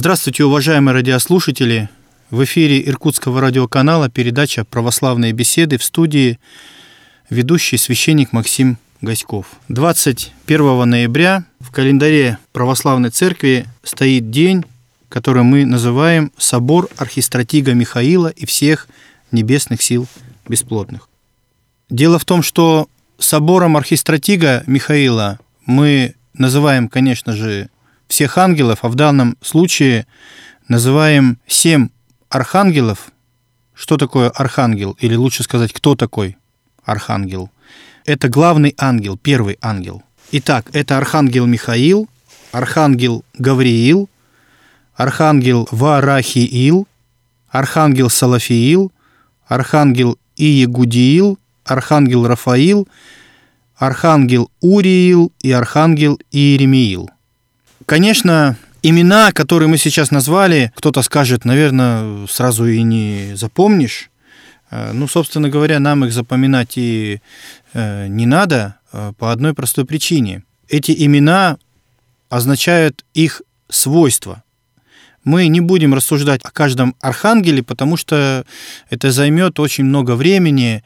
Здравствуйте, уважаемые радиослушатели! В эфире Иркутского радиоканала передача «Православные беседы» в студии ведущий священник Максим Гаськов. 21 ноября в календаре Православной Церкви стоит день, который мы называем «Собор архистратига Михаила и всех небесных сил бесплотных». Дело в том, что собором архистратига Михаила мы называем, конечно же, всех ангелов, а в данном случае называем семь архангелов. Что такое архангел? Или лучше сказать, кто такой архангел? Это главный ангел, первый ангел. Итак, это архангел Михаил, архангел Гавриил, архангел Варахиил, архангел Салафиил, архангел Иегудиил, архангел Рафаил, архангел Уриил и архангел Иеремиил – Конечно, имена, которые мы сейчас назвали, кто-то скажет, наверное, сразу и не запомнишь. Э, ну, собственно говоря, нам их запоминать и э, не надо э, по одной простой причине. Эти имена означают их свойства. Мы не будем рассуждать о каждом архангеле, потому что это займет очень много времени.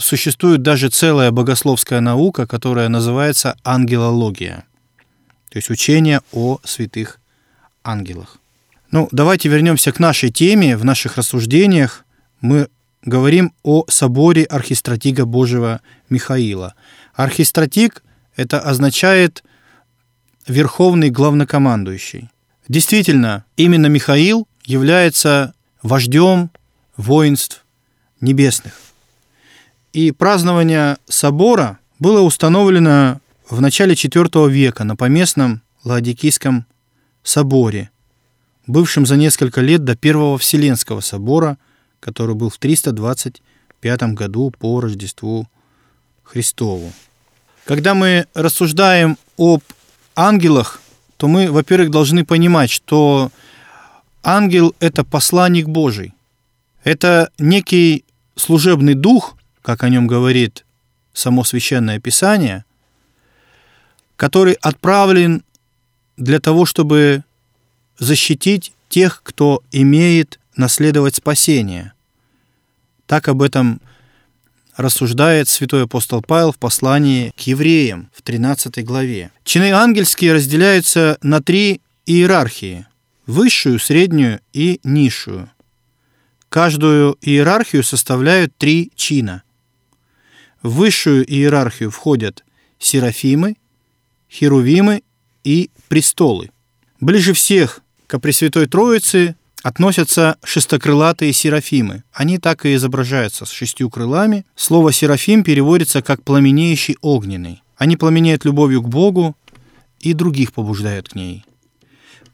Существует даже целая богословская наука, которая называется ангелология то есть учение о святых ангелах. Ну, давайте вернемся к нашей теме. В наших рассуждениях мы говорим о соборе архистратига Божьего Михаила. Архистратиг – это означает верховный главнокомандующий. Действительно, именно Михаил является вождем воинств небесных. И празднование собора было установлено в начале IV века на поместном Ладикийском соборе, бывшем за несколько лет до Первого Вселенского собора, который был в 325 году по Рождеству Христову. Когда мы рассуждаем об ангелах, то мы, во-первых, должны понимать, что ангел – это посланник Божий. Это некий служебный дух, как о нем говорит само Священное Писание – который отправлен для того, чтобы защитить тех, кто имеет наследовать спасение. Так об этом рассуждает святой апостол Павел в послании к евреям в 13 главе. Чины ангельские разделяются на три иерархии – высшую, среднюю и низшую. Каждую иерархию составляют три чина. В высшую иерархию входят серафимы, херувимы и престолы. Ближе всех к Пресвятой Троице относятся шестокрылатые серафимы. Они так и изображаются с шестью крылами. Слово «серафим» переводится как «пламенеющий огненный». Они пламенеют любовью к Богу и других побуждают к ней.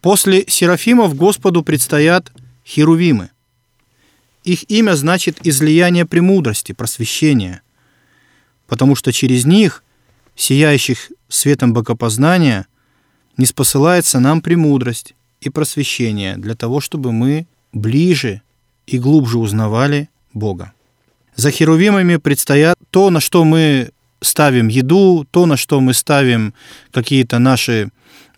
После серафимов Господу предстоят херувимы. Их имя значит «излияние премудрости», «просвещение», потому что через них, сияющих светом богопознания не спосылается нам премудрость и просвещение для того, чтобы мы ближе и глубже узнавали Бога. За херувимами предстоят то, на что мы ставим еду, то, на что мы ставим какие-то наши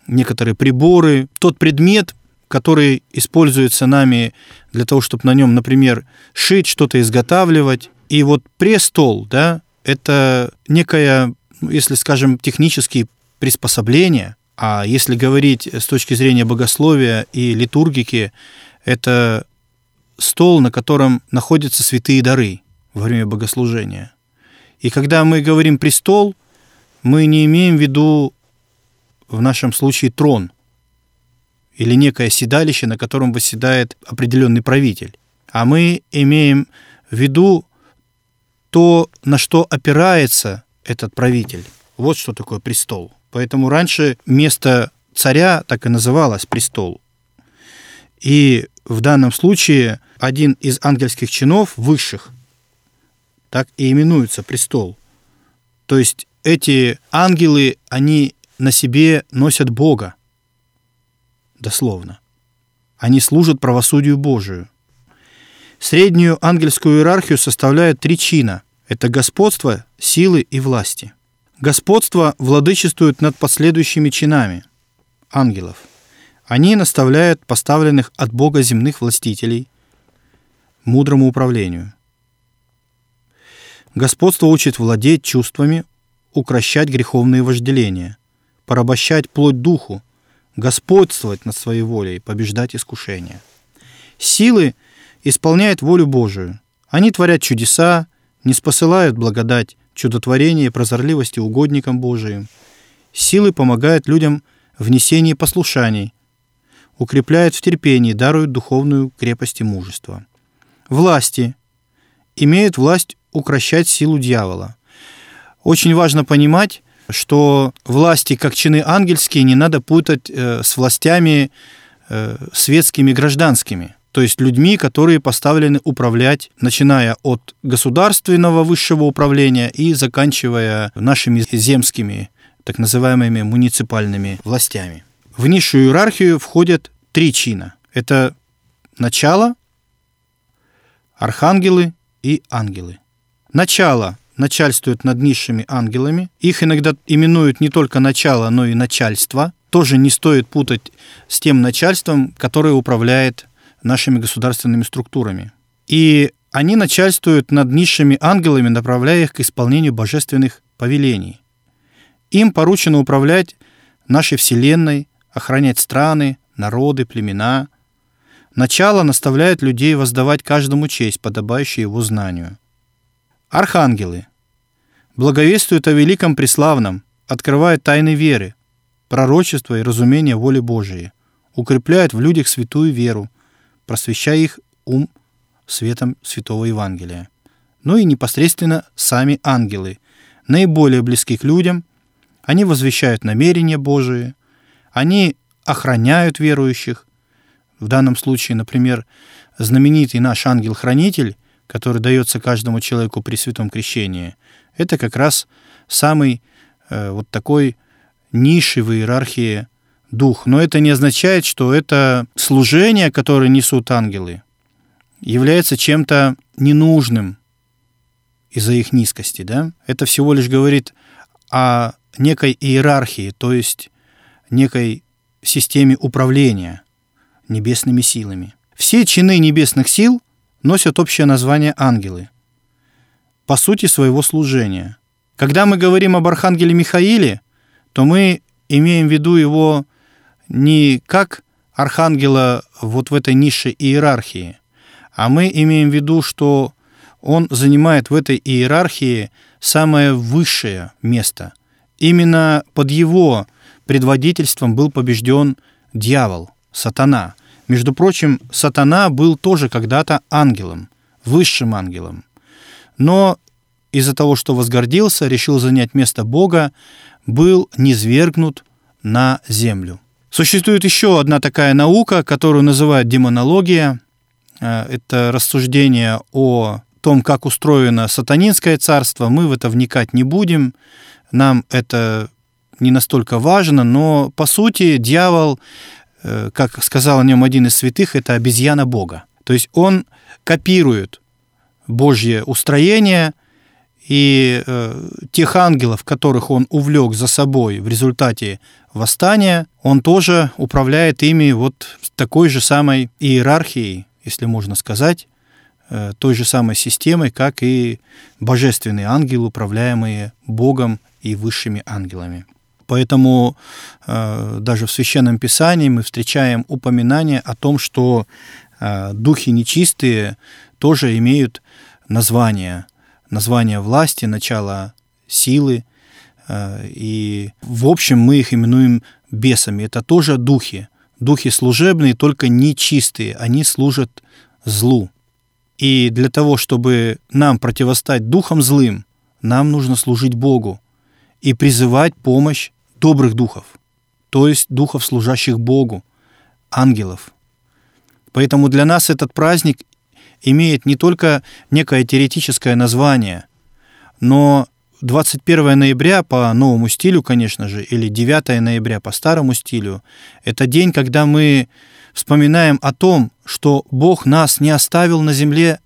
некоторые приборы, тот предмет, который используется нами для того, чтобы на нем, например, шить, что-то изготавливать. И вот престол, да, это некая если, скажем, технические приспособления, а если говорить с точки зрения богословия и литургики, это стол, на котором находятся святые дары во время богослужения. И когда мы говорим «престол», мы не имеем в виду в нашем случае трон или некое седалище, на котором восседает определенный правитель, а мы имеем в виду то, на что опирается этот правитель. Вот что такое престол. Поэтому раньше место царя так и называлось престол. И в данном случае один из ангельских чинов высших так и именуется престол. То есть эти ангелы, они на себе носят Бога, дословно. Они служат правосудию Божию. Среднюю ангельскую иерархию составляют три чина – это господство, силы и власти. Господство владычествует над последующими чинами ангелов. Они наставляют поставленных от Бога земных властителей мудрому управлению. Господство учит владеть чувствами, укращать греховные вожделения, порабощать плоть духу, господствовать над своей волей, побеждать искушения. Силы исполняют волю Божию. Они творят чудеса, не спосылают благодать, чудотворение и прозорливости угодникам Божиим. Силы помогают людям в несении послушаний, укрепляют в терпении, даруют духовную крепость и мужество. Власти имеют власть укращать силу дьявола. Очень важно понимать, что власти, как чины ангельские, не надо путать э, с властями э, светскими, гражданскими. То есть людьми, которые поставлены управлять, начиная от государственного высшего управления и заканчивая нашими земскими, так называемыми муниципальными властями. В низшую иерархию входят три чина. Это начало, архангелы и ангелы. Начало начальствует над низшими ангелами. Их иногда именуют не только начало, но и начальство. Тоже не стоит путать с тем начальством, которое управляет нашими государственными структурами. И они начальствуют над низшими ангелами, направляя их к исполнению божественных повелений. Им поручено управлять нашей Вселенной, охранять страны, народы, племена. Начало наставляет людей воздавать каждому честь, подобающую его знанию. Архангелы благовествуют о великом преславном, открывают тайны веры, пророчества и разумения воли Божией, укрепляют в людях святую веру, просвещая их ум светом Святого Евангелия. Ну и непосредственно сами ангелы, наиболее близки к людям, они возвещают намерения Божии, они охраняют верующих. В данном случае, например, знаменитый наш ангел-хранитель, который дается каждому человеку при святом крещении, это как раз самый э, вот такой низший в иерархии дух. Но это не означает, что это служение, которое несут ангелы, является чем-то ненужным из-за их низкости. Да? Это всего лишь говорит о некой иерархии, то есть некой системе управления небесными силами. Все чины небесных сил носят общее название ангелы по сути своего служения. Когда мы говорим об архангеле Михаиле, то мы имеем в виду его не как архангела вот в этой нише иерархии, а мы имеем в виду, что он занимает в этой иерархии самое высшее место. Именно под его предводительством был побежден дьявол, сатана. Между прочим, сатана был тоже когда-то ангелом, высшим ангелом. Но из-за того, что возгордился, решил занять место Бога, был низвергнут на землю. Существует еще одна такая наука, которую называют демонология. Э, это рассуждение о том, как устроено сатанинское царство. Мы в это вникать не будем. Нам это не настолько важно, но по сути дьявол, э, как сказал о нем один из святых, это обезьяна Бога. То есть он копирует Божье устроение, и э, тех ангелов, которых он увлек за собой в результате восстания, он тоже управляет ими вот такой же самой иерархией, если можно сказать, э, той же самой системой, как и божественные ангелы, управляемые Богом и высшими ангелами. Поэтому э, даже в Священном Писании мы встречаем упоминание о том, что э, духи нечистые тоже имеют название название власти, начало силы. Э, и, в общем, мы их именуем бесами. Это тоже духи. Духи служебные, только нечистые. Они служат злу. И для того, чтобы нам противостать духам злым, нам нужно служить Богу и призывать помощь добрых духов, то есть духов, служащих Богу, ангелов. Поэтому для нас этот праздник имеет не только некое теоретическое название, но 21 ноября по новому стилю, конечно же, или 9 ноября по старому стилю, это день, когда мы вспоминаем о том, что Бог нас не оставил на земле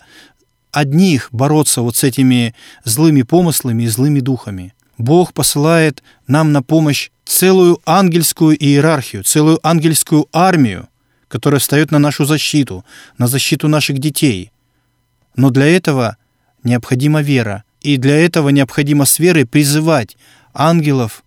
одних бороться вот с этими злыми помыслами и злыми духами. Бог посылает нам на помощь целую ангельскую иерархию, целую ангельскую армию, которая встает на нашу защиту, на защиту наших детей. Но для этого необходима вера, и для этого необходимо с верой призывать ангелов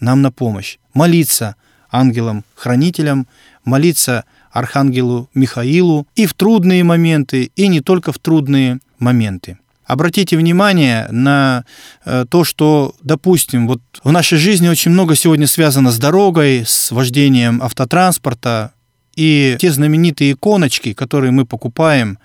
нам на помощь, молиться ангелам-хранителям, молиться архангелу Михаилу и в трудные моменты, и не только в трудные моменты. Обратите внимание на э, то, что, допустим, вот в нашей жизни очень много сегодня связано с дорогой, с вождением автотранспорта, и те знаменитые иконочки, которые мы покупаем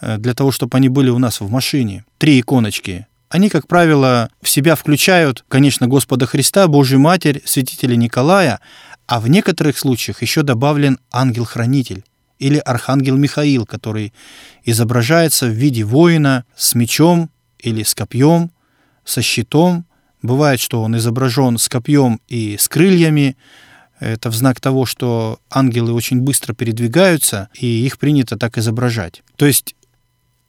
э, для того, чтобы они были у нас в машине, три иконочки, они, как правило, в себя включают, конечно, Господа Христа, Божью Матерь, святителя Николая, а в некоторых случаях еще добавлен ангел-хранитель или архангел Михаил, который изображается в виде воина с мечом или с копьем, со щитом. Бывает, что он изображен с копьем и с крыльями. Это в знак того, что ангелы очень быстро передвигаются, и их принято так изображать. То есть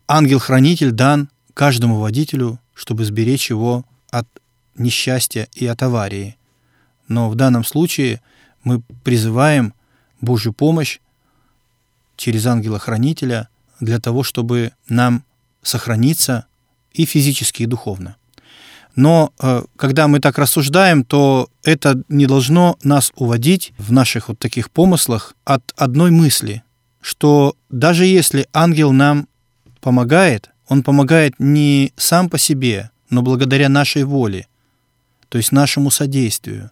ангел-хранитель дан каждому водителю, чтобы сберечь его от несчастья и от аварии. Но в данном случае мы призываем Божью помощь через ангела-хранителя для того, чтобы нам сохраниться и физически, и духовно. Но э, когда мы так рассуждаем, то это не должно нас уводить в наших вот таких помыслах от одной мысли, что даже если ангел нам помогает, он помогает не сам по себе, но благодаря нашей воле, то есть нашему содействию.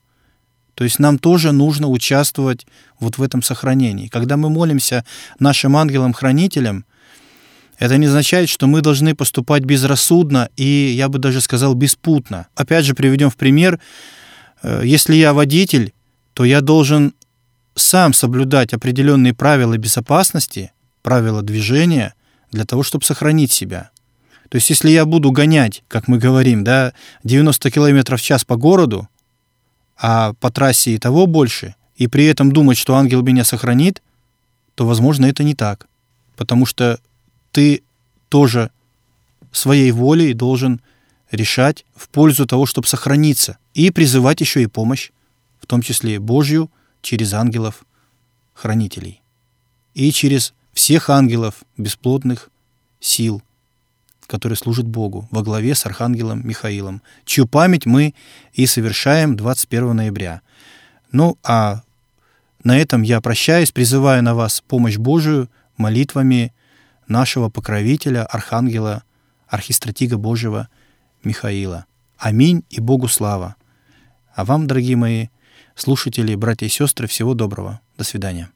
То есть нам тоже нужно участвовать вот в этом сохранении. Когда мы молимся нашим ангелам-хранителям, это не означает, что мы должны поступать безрассудно и, я бы даже сказал, беспутно. Опять же, приведем в пример, э, если я водитель, то я должен сам соблюдать определенные правила безопасности, правила движения для того, чтобы сохранить себя. То есть, если я буду гонять, как мы говорим, да, 90 км в час по городу, а по трассе и того больше, и при этом думать, что ангел меня сохранит, то, возможно, это не так. Потому что ты тоже своей волей должен решать в пользу того, чтобы сохраниться, и призывать еще и помощь, в том числе Божью, через ангелов-хранителей, и через всех ангелов бесплотных сил, который служит Богу во главе с Архангелом Михаилом, чью память мы и совершаем 21 ноября. Ну, а на этом я прощаюсь, призываю на вас помощь Божию молитвами нашего покровителя, Архангела, Архистратига Божьего Михаила. Аминь и Богу слава. А вам, дорогие мои слушатели, братья и сестры, всего доброго. До свидания.